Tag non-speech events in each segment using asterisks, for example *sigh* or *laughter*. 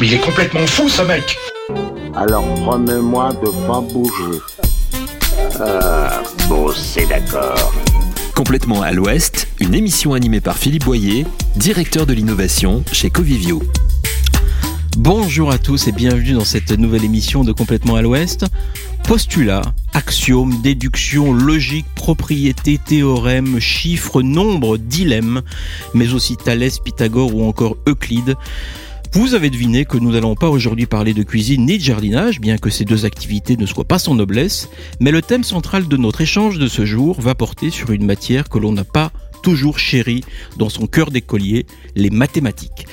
Mais il est complètement fou ce mec Alors promets-moi de pas bouger. Ah, bon, c'est d'accord. Complètement à l'Ouest, une émission animée par Philippe Boyer, directeur de l'innovation chez Covivio. Bonjour à tous et bienvenue dans cette nouvelle émission de Complètement à l'Ouest. Postulat, axiomes, déduction, logique, propriété, théorème, chiffres, nombres, dilemme, mais aussi Thalès, Pythagore ou encore Euclide. Vous avez deviné que nous n'allons pas aujourd'hui parler de cuisine ni de jardinage, bien que ces deux activités ne soient pas sans noblesse, mais le thème central de notre échange de ce jour va porter sur une matière que l'on n'a pas toujours chérie dans son cœur d'écolier, les mathématiques.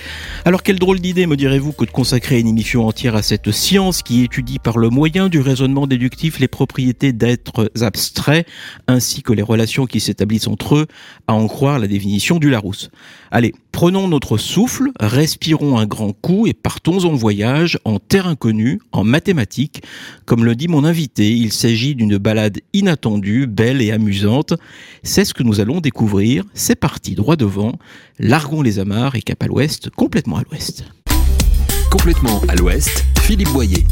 Alors quelle drôle d'idée, me direz-vous, que de consacrer une émission entière à cette science qui étudie par le moyen du raisonnement déductif les propriétés d'êtres abstraits ainsi que les relations qui s'établissent entre eux, à en croire la définition du Larousse. Allez, prenons notre souffle, respirons un grand coup et partons en voyage en terre inconnue, en mathématiques. Comme le dit mon invité, il s'agit d'une balade inattendue, belle et amusante. C'est ce que nous allons découvrir. C'est parti, droit devant. Largons les amarres et cap à l'ouest, complètement à l'ouest. Complètement à l'Ouest, Philippe Boyer.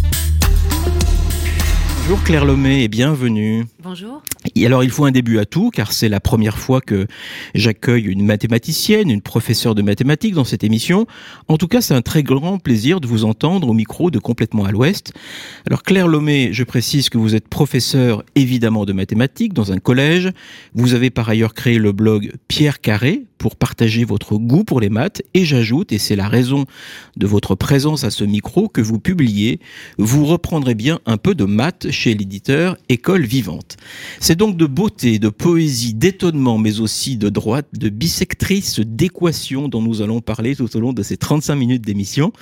Bonjour Claire Lomé et bienvenue. Bonjour. Et alors il faut un début à tout car c'est la première fois que j'accueille une mathématicienne, une professeure de mathématiques dans cette émission. En tout cas, c'est un très grand plaisir de vous entendre au micro de Complètement à l'Ouest. Alors Claire Lomé, je précise que vous êtes professeure évidemment de mathématiques dans un collège. Vous avez par ailleurs créé le blog Pierre Carré pour partager votre goût pour les maths et j'ajoute, et c'est la raison de votre présence à ce micro, que vous publiez, vous reprendrez bien un peu de maths chez l'éditeur École Vivante. C'est donc de beauté, de poésie, d'étonnement, mais aussi de droite, de bissectrice, d'équation dont nous allons parler tout au long de ces 35 minutes d'émission.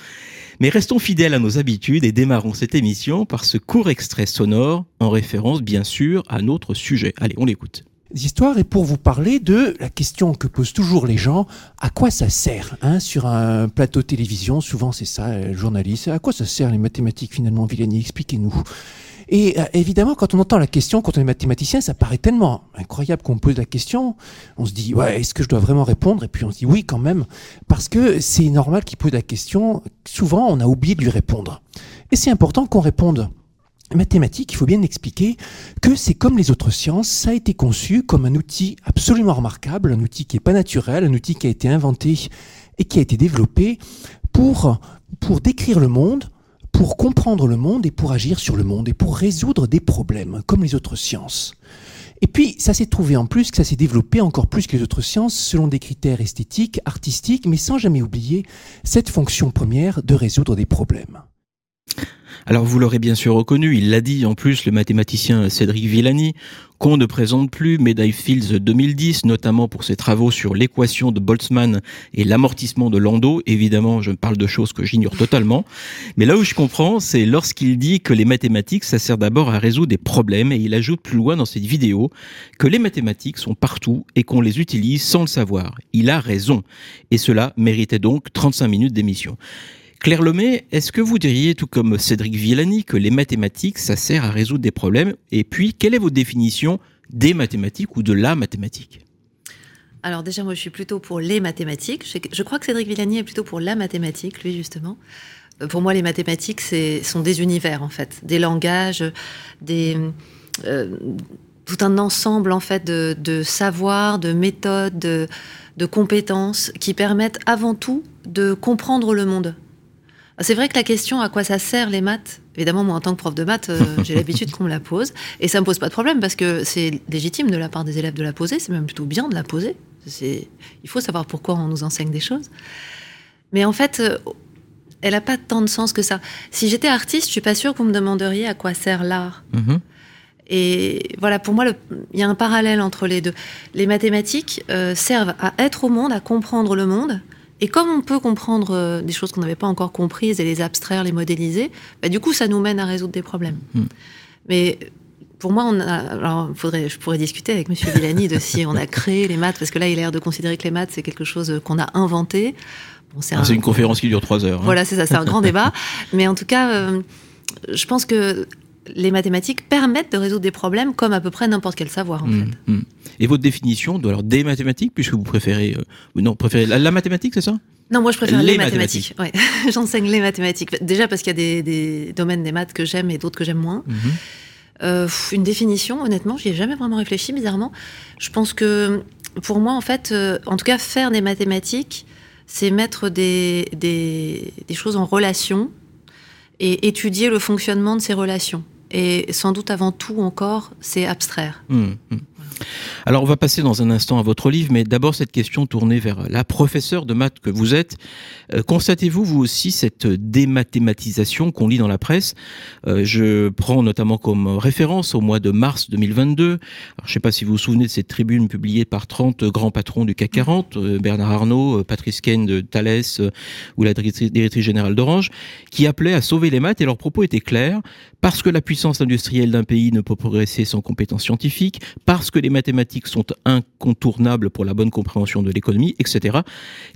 Mais restons fidèles à nos habitudes et démarrons cette émission par ce court extrait sonore en référence bien sûr à notre sujet. Allez, on l'écoute histoires et pour vous parler de la question que posent toujours les gens, à quoi ça sert hein, Sur un plateau télévision, souvent c'est ça, journaliste, à quoi ça sert les mathématiques finalement, Villani Expliquez-nous. Et euh, évidemment, quand on entend la question, quand on est mathématicien, ça paraît tellement incroyable qu'on pose la question. On se dit, ouais, est-ce que je dois vraiment répondre? Et puis on se dit, oui, quand même, parce que c'est normal qu'il pose la question. Souvent, on a oublié de lui répondre. Et c'est important qu'on réponde mathématiques, il faut bien expliquer que c'est comme les autres sciences, ça a été conçu comme un outil absolument remarquable, un outil qui n'est pas naturel, un outil qui a été inventé et qui a été développé pour, pour décrire le monde, pour comprendre le monde et pour agir sur le monde et pour résoudre des problèmes, comme les autres sciences. Et puis, ça s'est trouvé en plus que ça s'est développé encore plus que les autres sciences selon des critères esthétiques, artistiques, mais sans jamais oublier cette fonction première de résoudre des problèmes. Alors vous l'aurez bien sûr reconnu, il l'a dit en plus le mathématicien Cédric Villani, qu'on ne présente plus, médaille Fields 2010, notamment pour ses travaux sur l'équation de Boltzmann et l'amortissement de Landau. Évidemment, je parle de choses que j'ignore totalement. Mais là où je comprends, c'est lorsqu'il dit que les mathématiques, ça sert d'abord à résoudre des problèmes, et il ajoute plus loin dans cette vidéo que les mathématiques sont partout et qu'on les utilise sans le savoir. Il a raison. Et cela méritait donc 35 minutes d'émission. Claire Lemay, est-ce que vous diriez, tout comme Cédric Villani, que les mathématiques, ça sert à résoudre des problèmes Et puis, quelle est votre définition des mathématiques ou de la mathématique Alors déjà, moi, je suis plutôt pour les mathématiques. Je crois que Cédric Villani est plutôt pour la mathématique, lui, justement. Euh, pour moi, les mathématiques, sont des univers, en fait, des langages, des... Euh, tout un ensemble en fait de, savoirs, de méthodes, de, de compétences qui permettent avant tout de comprendre le monde, c'est vrai que la question à quoi ça sert les maths, évidemment, moi en tant que prof de maths, euh, *laughs* j'ai l'habitude qu'on me la pose. Et ça me pose pas de problème parce que c'est légitime de la part des élèves de la poser, c'est même plutôt bien de la poser. Il faut savoir pourquoi on nous enseigne des choses. Mais en fait, euh, elle n'a pas tant de sens que ça. Si j'étais artiste, je suis pas sûre que vous me demanderiez à quoi sert l'art. Mm-hmm. Et voilà, pour moi, il y a un parallèle entre les deux. Les mathématiques euh, servent à être au monde, à comprendre le monde, et comme on peut comprendre euh, des choses qu'on n'avait pas encore comprises et les abstraire, les modéliser, bah, du coup, ça nous mène à résoudre des problèmes. Hmm. Mais pour moi, on a, alors, faudrait, je pourrais discuter avec Monsieur Villani de si on a créé les maths, parce que là, il a l'air de considérer que les maths, c'est quelque chose qu'on a inventé. Bon, c'est ah, une conférence qui dure trois heures. Hein. Voilà, c'est ça, c'est un grand débat. *laughs* Mais en tout cas, euh, je pense que les mathématiques permettent de résoudre des problèmes comme à peu près n'importe quel savoir en Mm, fait. mm. Et votre définition de, alors, des mathématiques, puisque vous préférez... euh, non, préférez la, la mathématique, c'est ça? Non, moi je préfère Les les, mathématiques. Ouais. *laughs* J'enseigne les mathématiques. Déjà parce qu'il y a des, des domaines des maths que j'aime et d'autres que j'aime moins. Mhm. Euh, une définition, honnêtement, j'y ai jamais vraiment réfléchi, bizarrement. Je pense que pour moi, en fait, euh, en tout cas, faire des mathématiques, c'est mettre des, des, des choses en relation et étudier le fonctionnement de ces relations. Et sans doute avant tout encore, c'est abstraire. Hum, hum. Alors on va passer dans un instant à votre livre, mais d'abord cette question tournée vers la professeure de maths que vous êtes. Euh, Constatez-vous vous aussi cette démathématisation qu'on lit dans la presse? Euh, Je prends notamment comme référence au mois de mars 2022. Alors, je ne sais pas si vous vous souvenez de cette tribune publiée par 30 grands patrons du CAC 40, euh, Bernard Arnault, euh, Patrice Ken de Thales euh, ou la directrice générale d'Orange, qui appelaient à sauver les maths et leurs propos étaient clairs. Parce que la puissance industrielle d'un pays ne peut progresser sans compétences scientifiques, parce que les mathématiques sont incontournables pour la bonne compréhension de l'économie, etc.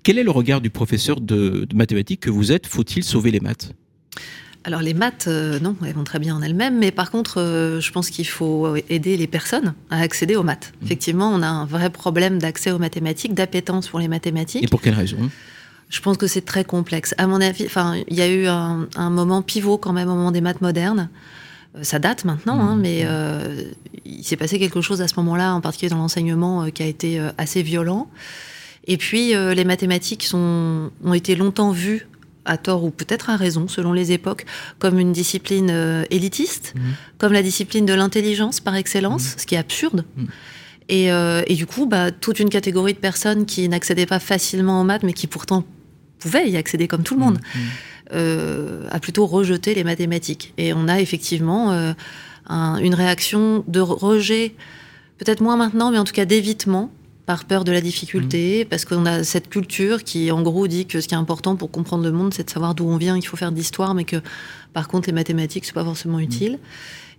Quel est le regard du professeur de, de mathématiques que vous êtes? Faut-il sauver les maths? Alors les maths, euh, non, elles vont très bien en elles-mêmes, mais par contre, euh, je pense qu'il faut aider les personnes à accéder aux maths. Mmh. Effectivement, on a un vrai problème d'accès aux mathématiques, d'appétence pour les mathématiques. Et pour quelle raison? Je pense que c'est très complexe. À mon avis, enfin, il y a eu un, un moment pivot quand même au moment des maths modernes. Ça date maintenant, hein, mais euh, il s'est passé quelque chose à ce moment-là, en particulier dans l'enseignement, euh, qui a été euh, assez violent. Et puis, euh, les mathématiques sont, ont été longtemps vues, à tort ou peut-être à raison, selon les époques, comme une discipline élitiste, comme la discipline de l'intelligence par excellence, ce qui est absurde. Et, euh, et du coup, bah, toute une catégorie de personnes qui n'accédaient pas facilement aux maths, mais qui pourtant pouvaient y accéder comme tout le monde, euh, a plutôt rejeté les mathématiques. Et on a effectivement euh, un- une réaction de rejet, peut-être moins maintenant, mais en tout cas d'évitement, par peur de la difficulté, parce qu'on a cette culture qui, en gros, dit que ce qui est important pour comprendre le monde, c'est de savoir d'où on vient, qu'il faut faire de l'histoire, mais que, par contre, les mathématiques, c'est pas forcément utile.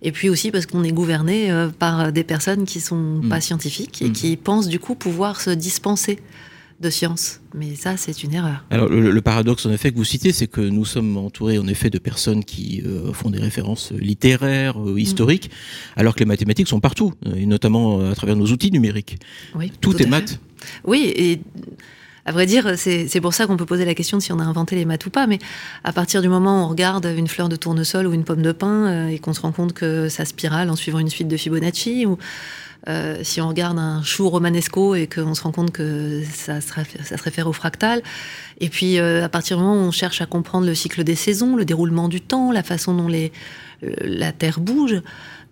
Et puis aussi parce qu'on est gouverné euh, par des personnes qui sont pas scientifiques et qui pensent du coup pouvoir se dispenser de science. Mais ça, c'est une erreur. Alors le, le paradoxe en effet que vous citez, c'est que nous sommes entourés en effet de personnes qui euh, font des références littéraires, euh, historiques, alors que les mathématiques sont partout, euh, et notamment euh, à travers nos outils numériques. Oui, Tout, est maths. Oui, et à vrai dire, c'est c'est pour ça qu'on peut poser la question de si on a inventé les maths ou pas. Mais à partir du moment où on regarde une fleur de tournesol ou une pomme de pin euh, et qu'on se rend compte que ça spirale en suivant une suite de Fibonacci, ou euh, si on regarde un chou romanesco et qu'on se rend compte que ça se, réfère, ça se réfère au fractal, et puis euh, à partir du moment où on cherche à comprendre le cycle des saisons, le déroulement du temps, la façon dont les, euh, la Terre bouge,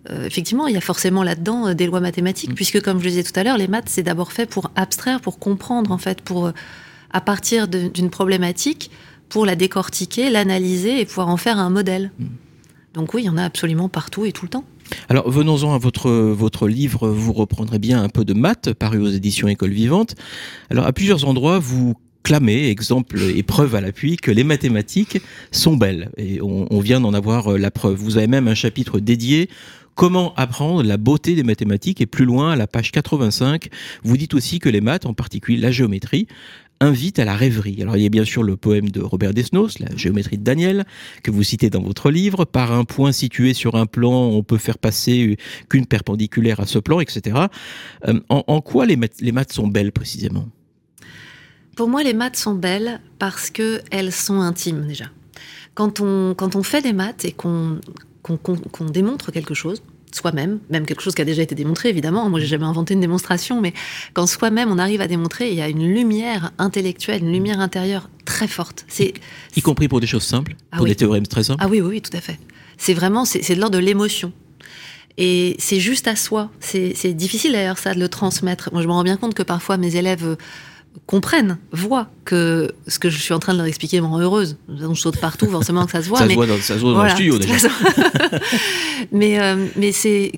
euh, effectivement, il y a forcément là-dedans des lois mathématiques, puisque comme je le disais tout à l'heure, les maths, c'est d'abord fait pour abstraire, pour comprendre, en fait, pour, à partir d'une problématique, pour la décortiquer, l'analyser et pouvoir en faire un modèle. Donc oui, il y en a absolument partout et tout le temps. Alors venons-en à votre, votre livre, vous reprendrez bien un peu de maths, paru aux éditions École Vivante. Alors à plusieurs endroits, vous clamez, exemple et preuve à l'appui, que les mathématiques sont belles. Et on, on vient d'en avoir euh, la preuve. Vous avez même un chapitre dédié Comment apprendre la beauté des mathématiques et plus loin, à la page 85, vous dites aussi que les maths, en particulier la géométrie, invitent à la rêverie. Alors il y a bien sûr le poème de Robert Desnos, la géométrie de Daniel, que vous citez dans votre livre. Par un point situé sur un plan, on peut faire passer qu'une perpendiculaire à ce plan, etc. Euh, en, quoi les maths, les maths sont belles précisément? Pour moi, les maths sont belles parce qu'elles sont intimes déjà. Quand on, quand on fait des maths et qu'on- qu'on démontre quelque chose, soi-même, même quelque chose qui a déjà été démontré évidemment, moi j'ai jamais inventé une démonstration, mais quand soi-même on arrive à démontrer, il y a une lumière intellectuelle, une lumière intérieure très forte. C'est Y compris pour des choses simples, Ah pour oui. des théorèmes très simples Ah oui, oui, oui, tout à fait. C'est vraiment, c'est de l'ordre de l'émotion. Et c'est juste à soi. C'est difficile d'ailleurs ça de le transmettre. Moi je me rends bien compte que parfois mes élèves comprennent, voient que ce que je suis en train de leur expliquer me rend heureuse. On saute partout, forcément que ça se voit. Ça mais se voit dans, ça se voit dans voilà, le studio déjà. *laughs* mais euh, mais c'est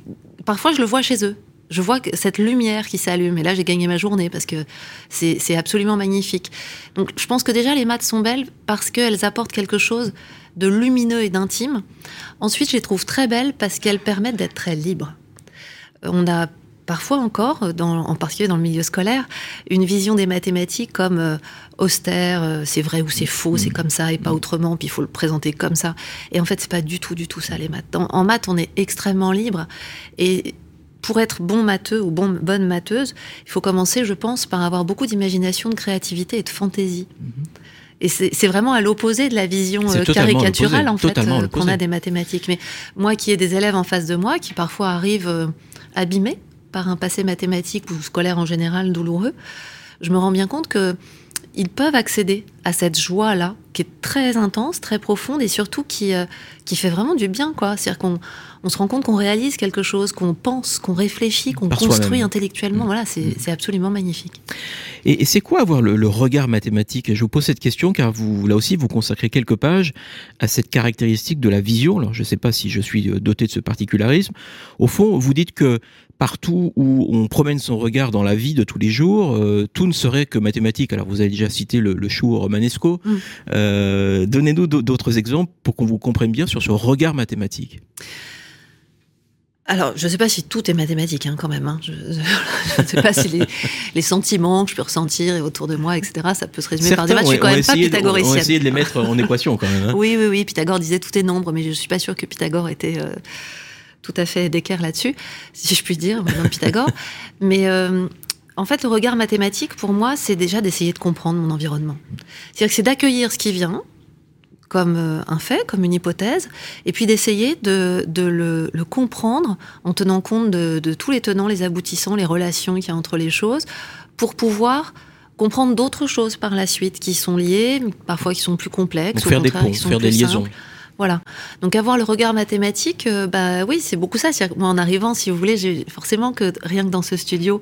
parfois je le vois chez eux. Je vois que cette lumière qui s'allume. Et là, j'ai gagné ma journée parce que c'est c'est absolument magnifique. Donc, je pense que déjà, les maths sont belles parce qu'elles apportent quelque chose de lumineux et d'intime. Ensuite, je les trouve très belles parce qu'elles permettent d'être très libres. On a parfois encore, dans, en particulier dans le milieu scolaire, une vision des mathématiques comme euh, austère, euh, c'est vrai ou c'est faux, c'est comme ça et pas autrement, puis il faut le présenter comme ça. Et en fait, c'est pas du tout, du tout ça les maths. En, en maths, on est extrêmement libre et pour être bon matheux ou bon, bonne matheuse, il faut commencer, je pense, par avoir beaucoup d'imagination, de créativité et de fantaisie. Et c'est vraiment à l'opposé de la vision euh, caricaturale en fait euh, qu'on a des mathématiques. Mais moi qui ai des élèves en face de moi qui parfois arrivent euh, abîmés par un passé mathématique ou scolaire en général douloureux, je me rends bien compte que ils peuvent accéder à cette joie-là, qui est très intense, très profonde et surtout qui, euh, qui fait vraiment du bien. quoi. C'est-à-dire qu'on on se rend compte qu'on réalise quelque chose, qu'on pense, qu'on réfléchit, qu'on construit intellectuellement. Mm. Voilà, c'est c'est absolument magnifique. Et, et c'est quoi avoir le, le regard mathématique? Je vous pose cette question car vous, là aussi, vous consacrez quelques pages à cette caractéristique de la vision. Alors, je ne sais pas si je suis euh, doté de ce particularisme. Au fond, vous dites que partout où on promène son regard dans la vie de tous les jours, euh, tout ne serait que mathématique. Alors, vous avez déjà cité le, le chou romanesco. Mm. Euh, Donnez-nous d'au- d'autres exemples pour qu'on vous comprenne bien sur ce regard mathématique. Alors, je ne sais pas si tout est mathématique hein, quand même. hein. Je ne sais pas si les, *laughs* les sentiments que je peux ressentir autour de moi, etc., ça peut se résumer par des maths. Je suis quand même pas de- pythagoricienne. essayé de les mettre en *laughs* équation quand même. hein. Oui, oui, oui. Pythagore disait tout est nombre, mais je suis pas sûre que Pythagore était euh, tout à fait d'équerre là-dessus, si je puis dire, maintenant Pythagore. *laughs* mais euh, en fait, le regard mathématique, pour moi, c'est déjà d'essayer de comprendre mon environnement. C'est-à-dire que c'est d'accueillir ce qui vient comme euh, un fait, comme une hypothèse, et puis d'essayer de, de le, le comprendre en tenant compte de, de tous les tenants, les aboutissants, les relations qu'il y a entre les choses, pour pouvoir comprendre d'autres choses par la suite qui sont liées, parfois qui sont plus complexes, Donc au faire des ponts, qui sont faire des plus liaisons. simples. Voilà. Donc avoir le regard mathématique, euh, bah oui, c'est beaucoup ça. Moi, en arrivant, si vous voulez, j'ai forcément que rien que dans ce studio,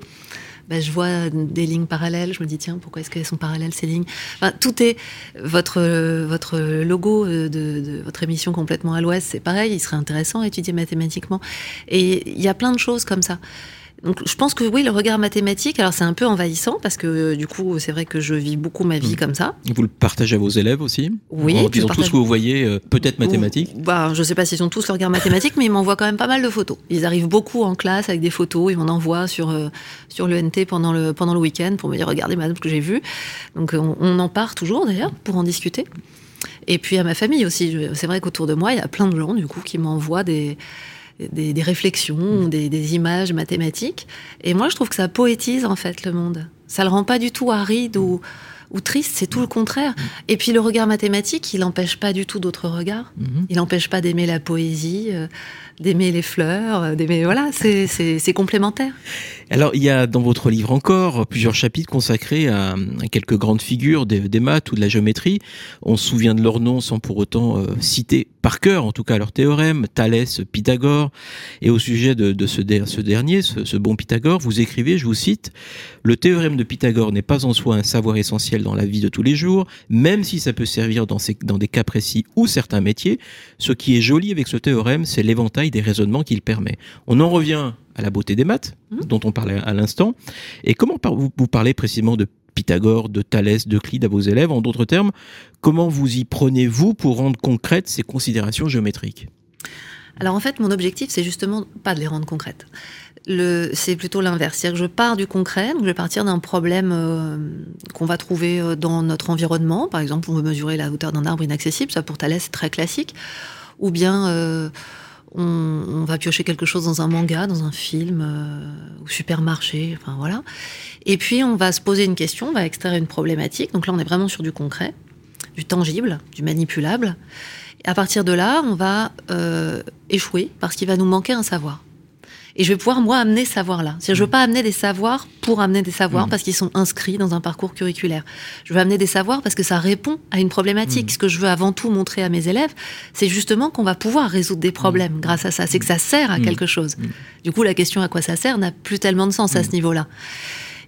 bah, je vois des lignes parallèles. Je me dis tiens, pourquoi est-ce qu'elles sont parallèles ces lignes? Enfin, Tout est votre votre logo euh, de, de votre émission complètement à l'ouest, c'est pareil. Il serait intéressant à étudier mathématiquement. Et il y a plein de choses comme ça. Donc, je pense que oui, le regard mathématique, alors c'est un peu envahissant parce que euh, du coup, c'est vrai que je vis beaucoup ma vie Mm. comme ça. Vous le partagez à vos élèves aussi? Oui, En disant tout ce que vous voyez, euh, peut-être mathématiques Ou- bah, je sais pas s'ils ont tous le regard mathématique, mais ils m'envoient quand même pas mal de photos. Ils arrivent beaucoup en classe avec des photos, ils m'en envoient sur, euh, sur l'ENT pendant le, pendant le week-end pour me dire regardez madame ce que j'ai vu. Donc euh, on, on en part toujours d'ailleurs pour en discuter. Et puis à ma famille aussi. C'est vrai qu'autour de moi, il y a plein de gens du coup qui m'envoient des, des, des réflexions, des, des images mathématiques. Et moi, je trouve que ça poétise en fait le monde. Ça le rend pas du tout aride ou, ou triste, c'est tout le contraire. Et puis le regard mathématique, il n'empêche pas du tout d'autres regards. Mhm. Il n'empêche pas d'aimer la poésie, euh, d'aimer les fleurs, euh, d'aimer. Voilà, c'est- complémentaire. Alors, il y a dans votre livre encore plusieurs chapitres consacrés à, à quelques grandes figures des, des maths ou de la géométrie. On se souvient de leurs noms sans pour autant euh, citer par cœur, en tout cas, leurs théorèmes, Thalès, Pythagore. Et au sujet de, de ce, der- ce dernier, ce, ce bon Pythagore, vous écrivez, je vous cite, Le théorème de Pythagore n'est pas en soi un savoir essentiel dans la vie de tous les jours, même si ça peut servir dans, ces- dans des cas précis ou certains métiers. Ce qui est joli avec ce théorème, c'est l'éventail des raisonnements qu'il permet. On en revient à la beauté des maths, Mhm. dont on parlait à l'instant. Et comment par- vous, vous parlez précisément de Pythagore, de Thalès, d'Euclide à vos élèves En d'autres termes, comment vous y prenez-vous pour rendre concrètes ces considérations géométriques? Alors en fait, mon objectif, c'est justement pas de les rendre concrètes. C'est plutôt l'inverse. C'est-à-dire que je pars du concret, donc je vais partir d'un problème euh, qu'on va trouver euh, dans notre environnement. Par exemple, on veut mesurer la hauteur d'un arbre inaccessible, ça pour Thalès c'est très classique. Ou bien euh, on, va piocher quelque chose dans un manga, dans un film, euh, au supermarché, enfin voilà. Et puis on va se poser une question, on va extraire une problématique. Donc là, on est vraiment sur du concret, du tangible, du manipulable. Et à partir de là, on va euh, échouer parce qu'il va nous manquer un savoir. Et je vais pouvoir, moi, amener ce savoir-là. C'est-à-dire, je ne veux pas amener des savoirs pour amener des savoirs Mhm. parce qu'ils sont inscrits dans un parcours curriculaire. Je veux amener des savoirs parce que ça répond à une problématique. Mhm. Ce que je veux avant tout montrer à mes élèves, c'est justement qu'on va pouvoir résoudre des problèmes grâce à ça. C'est que ça sert à quelque chose. Du coup, la question à quoi ça sert n'a plus tellement de sens à ce niveau-là.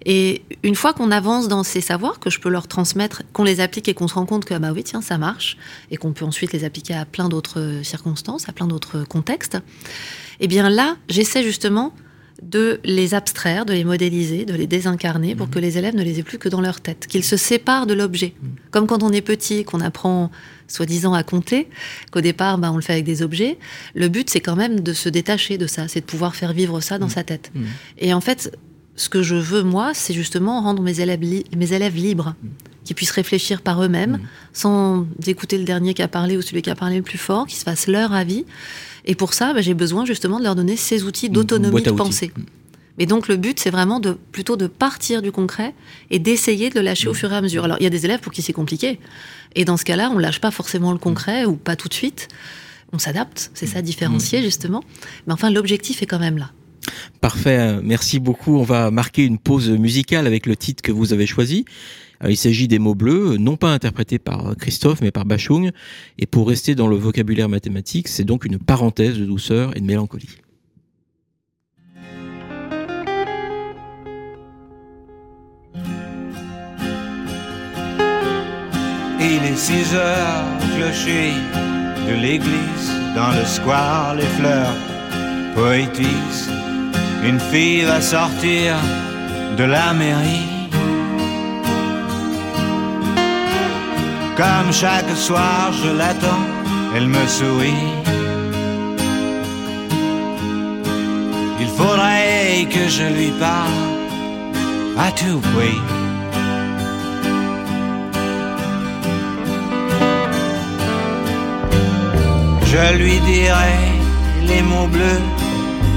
Et une fois qu'on avance dans ces savoirs, que je peux leur transmettre, qu'on les applique et qu'on se rend compte que, ah bah oui, tiens, ça marche, et qu'on peut ensuite les appliquer à plein d'autres circonstances, à plein d'autres contextes, eh bien là, j'essaie justement de les abstraire, de les modéliser, de les désincarner pour que les élèves ne les aient plus que dans leur tête, qu'ils se séparent de l'objet. Comme quand on est petit, qu'on apprend soi-disant à compter, qu'au départ, bah, on le fait avec des objets. Le but, c'est quand même de se détacher de ça, c'est de pouvoir faire vivre ça dans sa tête. Et en fait, ce que je veux, moi, c'est justement rendre mes élèves, li- mes élèves libres, qui puissent réfléchir par eux-mêmes, sans écouter le dernier qui a parlé ou celui qui a parlé le plus fort, qui se fassent leur avis. Et pour ça, bah, j'ai besoin justement de leur donner ces outils d'autonomie boîte à de pensée. Mais donc le but, c'est vraiment de plutôt de partir du concret et d'essayer de le lâcher au fur et à mesure. Alors il y a des élèves pour qui c'est compliqué, et dans ce cas-là, on lâche pas forcément le concret ou pas tout de suite. On s'adapte, c'est ça différencier justement. Mais enfin, l'objectif est quand même là. Parfait, euh, merci beaucoup. On va marquer une pause musicale avec le titre que vous avez choisi. Euh, Il s'agit des mots bleus, non pas interprétés par euh, Christophe, mais par Bachung. Et pour rester dans le vocabulaire mathématique, c'est donc une parenthèse de douceur et de mélancolie. Il est six heures, clocher de l'église, dans le square, les fleurs poétisent. Une fille va sortir de la mairie. Comme chaque soir, je l'attends, elle me sourit. Il faudrait que je lui parle à tout prix. Je lui dirai les mots bleus,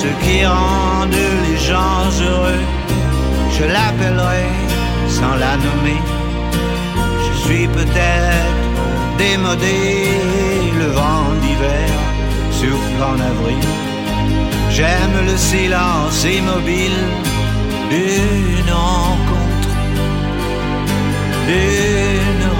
ceux qui rendent les gens heureux. Je l'appellerai sans la nommer. Je suis peut-être démodé, le vent d'hiver souffle en avril. J'aime le silence immobile d'une rencontre, d'une rencontre.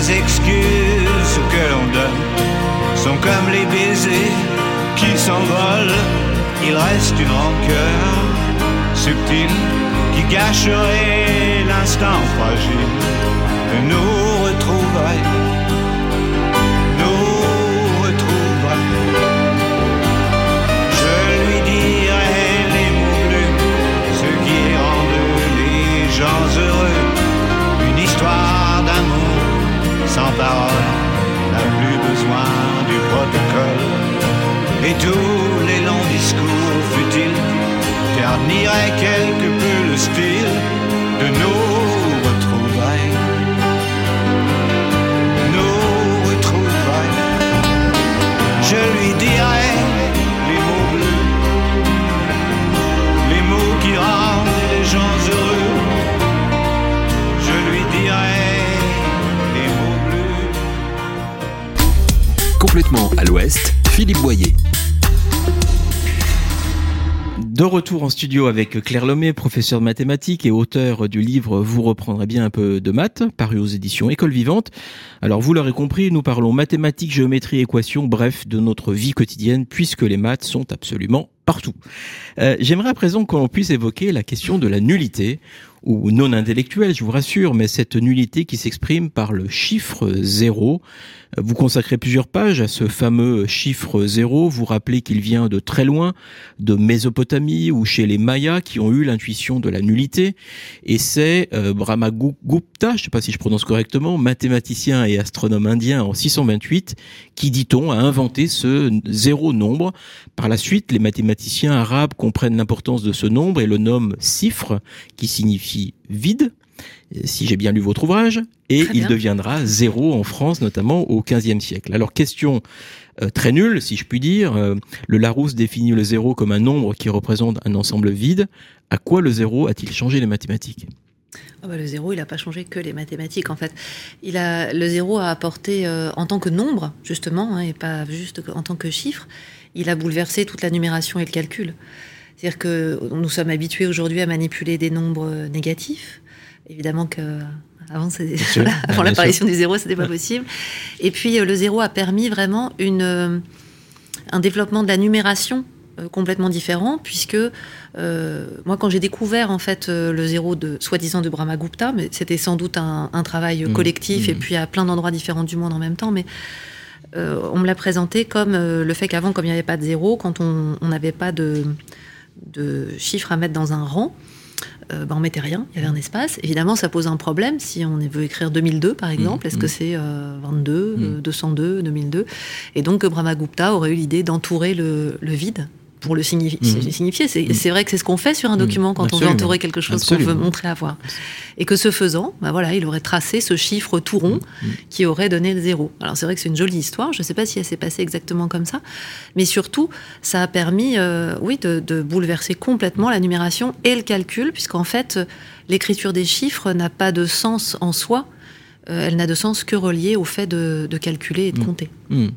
les excuses que l'on donne sont comme les baisers qui s'envolent. Il reste une rancœur subtile qui gâcherait l'instant fragile de nous retrouver. Retour en studio avec Claire Lomé, professeur de mathématiques et auteur du livre Vous reprendrez bien un peu de maths, paru aux éditions École Vivante. Alors vous l'aurez compris, nous parlons mathématiques, géométrie, équations, bref, de notre vie quotidienne, puisque les maths sont absolument partout. Euh, J'aimerais à présent qu'on puisse évoquer la question de la nullité, ou non intellectuelle, je vous rassure, mais cette nullité qui s'exprime par le chiffre zéro. Euh, Vous consacrez plusieurs pages à ce fameux chiffre zéro. Vous rappelez qu'il vient de très loin, de Mésopotamie ou chez les Mayas qui ont eu l'intuition de la nullité. Et c'est euh, Brahmagupta, je ne sais pas si je prononce correctement, mathématicien et astronome indien en 628, qui, dit-on, a inventé ce zéro nombre. Par la suite, les mathématiciens arabes comprennent l'importance de ce nombre et le nomment cifre, qui signifie vide, si j'ai bien lu votre ouvrage, et il deviendra zéro en France, notamment au XVe siècle. Alors, question euh, très nulle, si je puis dire. euh, le Larousse définit le zéro comme un nombre qui représente un ensemble vide. À quoi le zéro a-t-il changé les mathématiques? Ah bah, le zéro, il n'a pas changé que les mathématiques, en fait. Il a, le zéro a apporté, euh, en tant que nombre, justement, hein, et pas juste en tant que chiffre, il a bouleversé toute la numération et le calcul. C'est-à-dire que nous sommes habitués aujourd'hui à manipuler des nombres euh, négatifs. Évidemment que avant, *laughs* voilà, avant Bien l'apparition du zéro, c'était pas possible. Et puis euh, le zéro a permis vraiment une, euh, un développement de la numération euh, complètement différent, puisque euh, moi, quand j'ai découvert en fait euh, le zéro de soi-disant de Brahmagupta, mais c'était sans doute un, un travail Mhm. collectif et Mhm. puis à plein d'endroits différents du monde en même temps, mais euh, on me l'a présenté comme euh, le fait qu'avant, comme il n'y avait pas de zéro, quand on n'avait pas de, de chiffres à mettre dans un rang, euh, ben, on mettait rien, il y avait un espace. Évidemment, ça pose un problème si on veut écrire 2002, par exemple. Est-ce que c'est euh, 22, Mhm. euh, 202, 2002 Et donc, Brahmagupta aurait eu l'idée d'entourer le, le vide pour le signifi- Mhm. signifier. C'est Mhm. c'est vrai que c'est ce qu'on fait sur un Mhm. document quand on veut entourer quelque chose qu'on veut montrer avoir. Et que ce faisant, ben voilà, il aurait tracé ce chiffre tout rond qui aurait donné le zéro. Alors c'est vrai que c'est une jolie histoire, je ne sais pas si elle s'est passée exactement comme ça, mais surtout, ça a permis, euh, oui, de, de bouleverser complètement la numération et le calcul, puisqu'en fait, l'écriture des chiffres n'a pas de sens en soi, euh, elle n'a de sens que reliée au fait de, de calculer et de Mhm. compter. Hmm.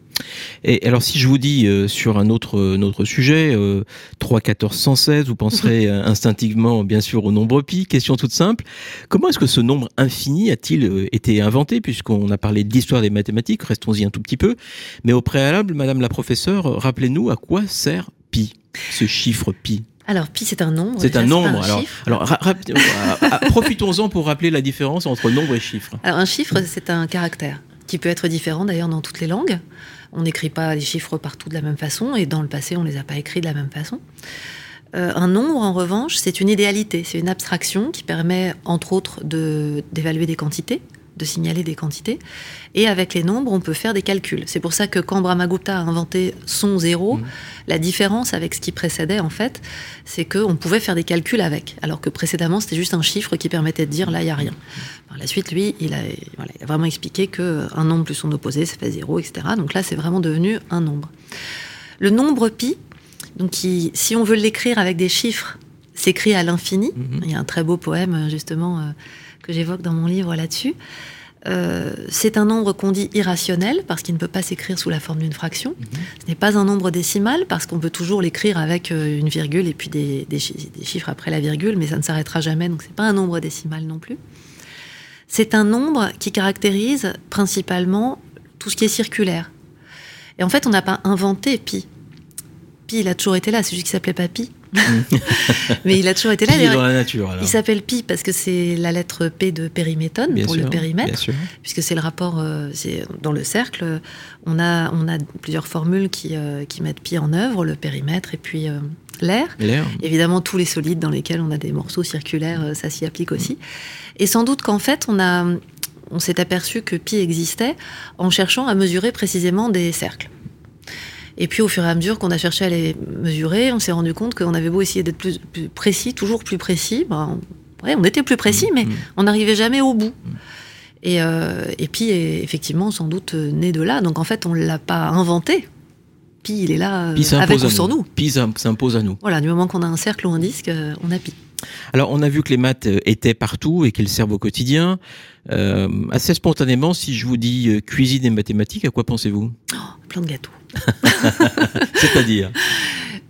Et alors, si je vous dis euh, sur un autre, euh, autre sujet, euh, 3, 14, 116, vous penserez *laughs* instinctivement, bien sûr, au nombre pi. Question toute simple. Comment est-ce que ce nombre infini a-t-il euh, été inventé Puisqu'on a parlé d'histoire des mathématiques, restons-y un tout petit peu. Mais au préalable, Madame la professeure, rappelez-nous à quoi sert pi, ce chiffre pi? Alors, pi, c'est un nombre. C'est un nombre. alors, euh, ah, profitons-en pour rappeler la différence entre nombre et chiffre. Alors, un chiffre, c'est un caractère qui peut être différent d'ailleurs dans toutes les langues. On n'écrit pas les chiffres partout de la même façon et dans le passé, on ne les a pas écrits de la même façon. Euh, un nombre, en revanche, c'est une idéalité, c'est une abstraction qui permet, entre autres, de- d'évaluer des quantités, de signaler des quantités. Et avec les nombres, on peut faire des calculs. C'est pour ça que quand Brahmagupta a inventé son zéro, Mhm. la différence avec ce qui précédait, en fait, c'est qu'on pouvait faire des calculs avec. Alors que précédemment, c'était juste un chiffre qui permettait de dire là, il n'y a rien. Par la suite, lui, il a, voilà, il a vraiment expliqué qu'un nombre plus son opposé, ça fait zéro, etc. Donc là, c'est vraiment devenu un nombre. Le nombre pi, donc qui, si on veut l'écrire avec des chiffres, s'écrit à l'infini. Mhm. Il y a un très beau poème, justement, euh, que j'évoque dans mon livre là-dessus. Euh, c'est un nombre qu'on dit irrationnel parce qu'il ne peut pas s'écrire sous la forme d'une fraction. Ce n'est pas un nombre décimal parce qu'on peut toujours l'écrire avec euh, une virgule et puis des, des chi- des chiffres après la virgule, mais ça ne s'arrêtera jamais, donc c'est pas un nombre décimal non plus. C'est un nombre qui caractérise principalement tout ce qui est circulaire. Et en fait, on n'a pas inventé pi. Pi, il a toujours été là, c'est juste qu'il s'appelait pas pi. *laughs* mais il a toujours été là. Pi D'ailleurs, dans la nature, alors. il s'appelle pi parce que c'est la lettre P de périmétone Bien pour sûr, le périmètre puisque c'est le rapport, euh, dans le cercle, on a, on a plusieurs formules qui, euh, qui mettent pi en œuvre, le périmètre et puis euh, l'air. Évidemment, tous les solides dans lesquels on a des morceaux circulaires, ça s'y applique aussi. Et sans doute qu'en fait, on a, on s'est aperçu que pi existait en cherchant à mesurer précisément des cercles. Et puis au fur et à mesure qu'on a cherché à les mesurer, on s'est rendu compte qu'on avait beau essayer d'être plus, plus précis, toujours plus précis, ben, ouais, on était plus précis, mais Mm. on n'arrivait jamais au bout. Et, euh, et puis, est effectivement, sans doute euh, né de là. Donc en fait, on ne l'a pas inventé. Puis il est là Pi avec s'impose ou sans nous. nous. Pi s'im- s'impose à nous. Voilà, du moment qu'on a un cercle ou un disque, euh, on a pi. Alors, on a vu que les maths euh, étaient partout et qu'elles servent au quotidien. Euh, assez spontanément, si je vous dis euh, cuisine et mathématiques, à quoi pensez-vous? Plein de gâteaux. *laughs* C'est-à-dire?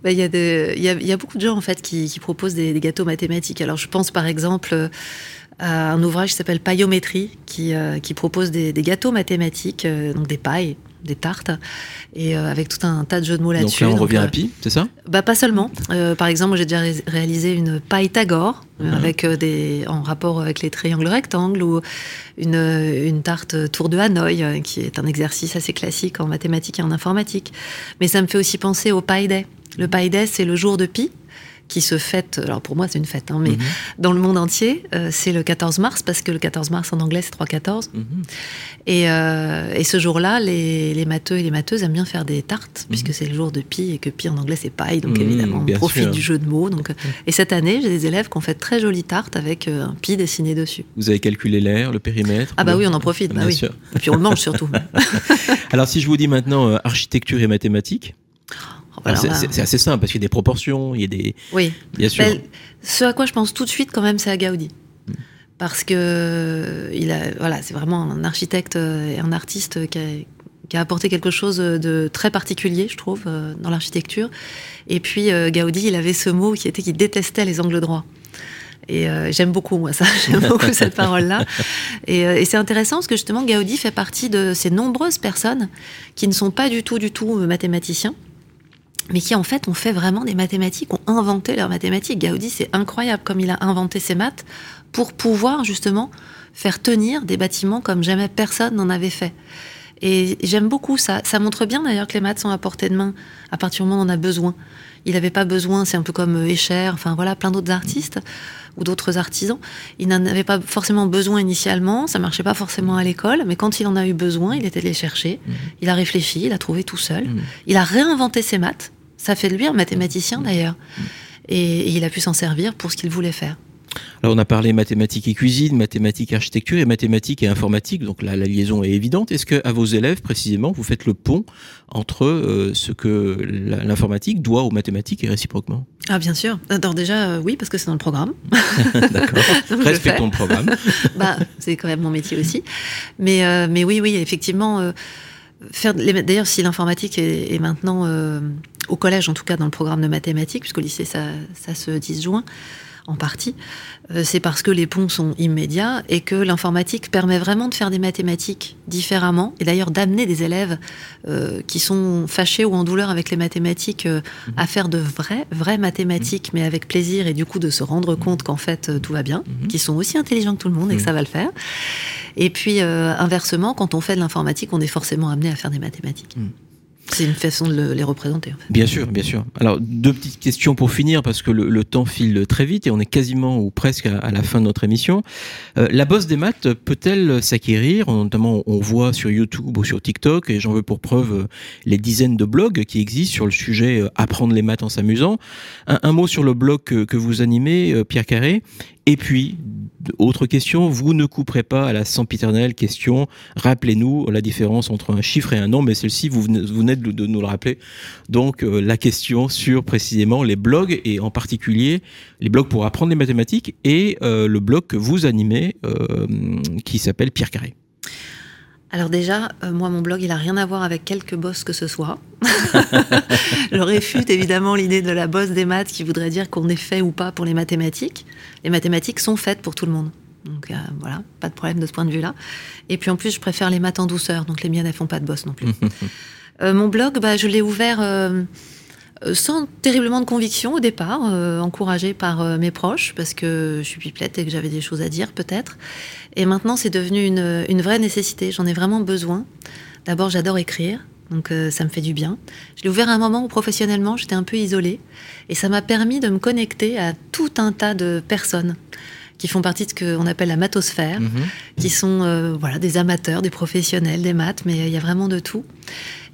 Bah, Il y, a de- il y, a, il y a beaucoup de gens en fait qui, qui proposent des, des gâteaux mathématiques. Alors je pense par exemple à un ouvrage qui s'appelle Paillométrie, qui, euh, qui propose des, des gâteaux mathématiques, euh, donc des pailles des tartes, et euh, avec tout un tas de jeux de mots Donc là-dessus. là, on revient euh, à Pi, c'est ça? bah, pas seulement. Euh, par exemple, j'ai déjà ré- réalisé une euh, Mhm. avec euh, des en rapport avec les triangles rectangles ou une, euh, une tarte tour de Hanoï euh, qui est un exercice assez classique en mathématiques et en informatique. Mais ça me fait aussi penser au Pi Day. Le Pi Day, c'est le jour de Pi qui se fête, alors pour moi c'est une fête, hein, mais Mhm. dans le monde entier, euh, c'est le 14 mars, parce que le 14 mars en anglais c'est 3-14. Mhm. Et, euh, et ce jour-là, les, les matheux et les matheuses aiment bien faire des tartes, Mhm. puisque c'est le jour de Pi et que Pi en anglais c'est paille, donc évidemment on profite sûr. du jeu de mots. Donc, *laughs* euh, et cette année, j'ai des élèves qui ont fait de très jolies tartes avec un Pi dessiné dessus. Vous avez calculé l'air, le périmètre Ah bah le- oui, on en profite, bah Bien oui. sûr. Et puis on le mange surtout. *laughs* Alors si je vous dis maintenant euh, architecture et mathématiques, Voilà, c'est- bah, assez simple parce qu'il y a des proportions, il y a des... oui. Bien sûr. Ben, ce à quoi je pense tout de suite quand même, c'est à Gaudi. Hmm. Parce que euh, il a, voilà, c'est vraiment un architecte euh, et un artiste qui a, qui a apporté quelque chose de très particulier, je trouve, euh, dans l'architecture. Et puis Gaudi, il avait ce mot qui était qu'il détestait les angles droits. Et euh, j'aime beaucoup moi ça, *laughs* j'aime beaucoup cette *laughs* parole-là. Et, et c'est intéressant parce que justement Gaudi fait partie de ces nombreuses personnes qui ne sont pas du tout, du tout mathématiciens, mais qui en fait ont fait vraiment des mathématiques, ont inventé leurs mathématiques. Gaudi, c'est incroyable comme il a inventé ses maths pour pouvoir justement faire tenir des bâtiments comme jamais personne n'en avait fait. Et j'aime beaucoup ça. Ça montre bien d'ailleurs que les maths sont à portée de main à partir du moment où on en a besoin. Il n'avait pas besoin, c'est un peu comme euh, Escher, enfin voilà, plein d'autres artistes ou d'autres artisans. Il n'en avait pas forcément besoin initialement, ça marchait pas forcément à l'école, mais quand il en a eu besoin, il était allé chercher. Il a réfléchi, il a trouvé tout seul. Mhm. Il a réinventé ses maths. Ça fait de lui un mathématicien d'ailleurs. Et, et il a pu s'en servir pour ce qu'il voulait faire. Alors on a parlé mathématiques et cuisine, mathématiques et architecture et mathématiques et informatique, donc là la liaison est évidente. Est-ce que à vos élèves précisément vous faites le pont entre euh, ce que l'informatique doit aux mathématiques et réciproquement? Ah bien sûr. Alors déjà, euh, oui, parce que c'est dans le programme. *laughs* *laughs* D'accord. Respectons le programme. *laughs* bah, c'est quand même mon métier aussi. Mais, euh, mais oui, oui, effectivement. faire D'ailleurs, si l'informatique est, est maintenant au collège, en tout cas dans le programme de mathématiques, puisqu'au lycée ça, ça se disjoint en partie, euh, c'est parce que les ponts sont immédiats et que l'informatique permet vraiment de faire des mathématiques différemment et d'ailleurs d'amener des élèves euh, qui sont fâchés ou en douleur avec les mathématiques euh, à faire de vraies, vraies mathématiques, mais avec plaisir et du coup de se rendre compte qu'en fait euh, tout va bien, Mhm. qu'ils sont aussi intelligents que tout le monde et que ça va le faire. Et puis inversement, quand on fait de l'informatique, on est forcément amené à faire des mathématiques. C'est une façon de le- les représenter. Bien sûr, bien sûr. Alors, deux petites questions pour finir, parce que le, temps file très vite et on est quasiment ou presque à, la fin de notre émission. Euh, la bosse des maths peut-elle s'acquérir? Notamment, on voit sur YouTube ou sur TikTok, et j'en veux pour preuve euh, les dizaines de blogs qui existent sur le sujet euh, apprendre les maths en s'amusant. Un, mot sur le blog que, vous animez, Pierre Carré. Et puis, autre question, vous ne couperez pas à la sempiternelle question. Rappelez-nous la différence entre un chiffre et un nombre, mais celle-ci, vous venez, de nous le rappeler. Donc, euh, la question sur précisément les blogs, et en particulier les blogs pour apprendre les mathématiques, et euh, le blog que vous animez, euh, qui s'appelle Pierre Carré. Alors déjà, euh, moi, mon blog, il a rien à voir avec quelque boss que ce soit. *laughs* Je réfute évidemment l'idée de la bosse des maths qui voudrait dire qu'on est fait ou pas pour les mathématiques. Les mathématiques sont faites pour tout le monde. Donc euh, voilà, pas de problème de ce point de vue-là. Et puis en plus, je préfère les maths en douceur, donc les miennes, elles font pas de boss non plus. *laughs* Euh, mon blog, bah, je l'ai ouvert sans terriblement de conviction au départ, euh, encouragée par euh, mes proches, parce que je suis pipelette et que j'avais des choses à dire peut-être. Et maintenant, c'est devenu une, une vraie nécessité. J'en ai vraiment besoin. D'abord, j'adore écrire, donc euh, ça me fait du bien. Je l'ai ouvert à un moment où professionnellement, j'étais un peu isolée, et ça m'a permis de me connecter à tout un tas de personnes qui font partie de ce qu'on appelle la mathosphère, Mhm. qui sont euh, voilà des amateurs, des professionnels, des maths, mais euh, il y a vraiment de tout.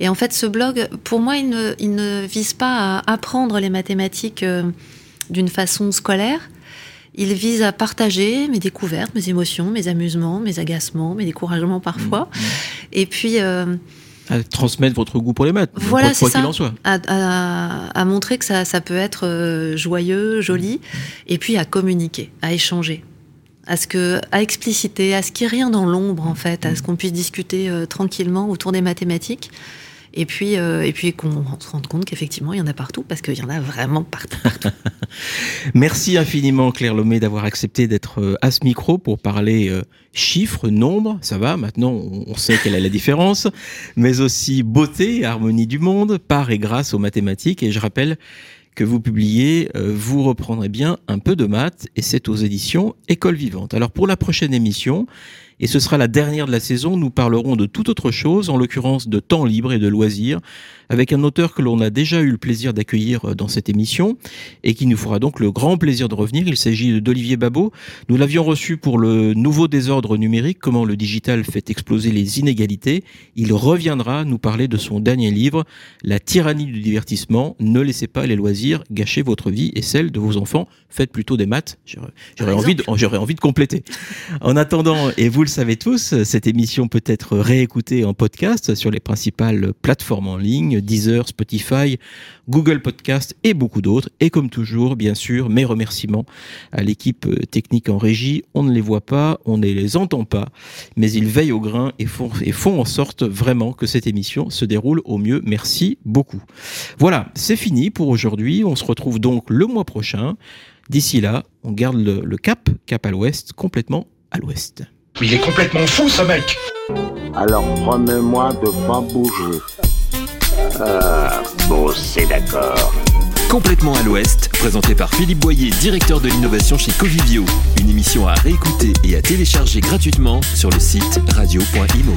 Et en fait, ce blog, pour moi, il ne, il ne vise pas à apprendre les mathématiques euh, d'une façon scolaire. Il vise à partager mes découvertes, mes émotions, mes amusements, mes agacements, mes découragements parfois. Et puis euh, À transmettre votre goût pour les maths, Voilà, quoi- qu'il en soit. à, à- à montrer que ça, ça peut être euh, joyeux, joli, et puis à communiquer, à échanger, à ce que, à expliciter, à ce qu'il n'y ait rien dans l'ombre en fait, à ce qu'on puisse discuter euh, tranquillement autour des mathématiques. Et puis, euh, et puis qu'on se rende compte qu'effectivement, il y en a partout, parce qu'il y en a vraiment partout. *laughs* Merci infiniment Claire Lomé d'avoir accepté d'être euh, à ce micro pour parler euh, chiffres, nombres, ça va, maintenant on sait quelle est la différence, mais aussi beauté, harmonie du monde, par et grâce aux mathématiques. Et je rappelle que vous publiez euh, Vous reprendrez bien un peu de maths, et c'est aux éditions École Vivante. Alors pour la prochaine émission, et ce sera la dernière de la saison, nous parlerons de toute autre chose, en l'occurrence de temps libre et de loisirs, avec un auteur que l'on a déjà eu le plaisir d'accueillir euh, dans cette émission et qui nous fera donc le grand plaisir de revenir. Il s'agit d'Olivier Babot. Nous l'avions reçu pour le nouveau désordre numérique, comment le digital fait exploser les inégalités. Il reviendra nous parler de son dernier livre, La tyrannie du divertissement. Ne laissez pas les loisirs gâcher votre vie et celle de vos enfants. Faites plutôt des maths. J'aurais de, envie de compléter. En attendant, et vous le savez tous, cette émission peut être réécoutée en podcast sur les principales plateformes en ligne, Deezer, Spotify, Google Podcast et beaucoup d'autres. Et comme toujours, bien sûr, mes remerciements à l'équipe technique en régie. On ne les voit pas, on ne les entend pas, mais ils veillent au grain et font, et font en sorte vraiment que cette émission se déroule au mieux. Merci beaucoup. Voilà, c'est fini pour aujourd'hui. On se retrouve donc le mois prochain. D'ici là, on garde le, le cap, cap à l'ouest, complètement à l'ouest. Mais il est complètement fou ce mec Alors promets-moi de pas bouger. Ah, bon, c'est d'accord. Complètement à l'ouest, présenté par Philippe Boyer, directeur de l'innovation chez Covivio. Une émission à réécouter et à télécharger gratuitement sur le site radio.imo.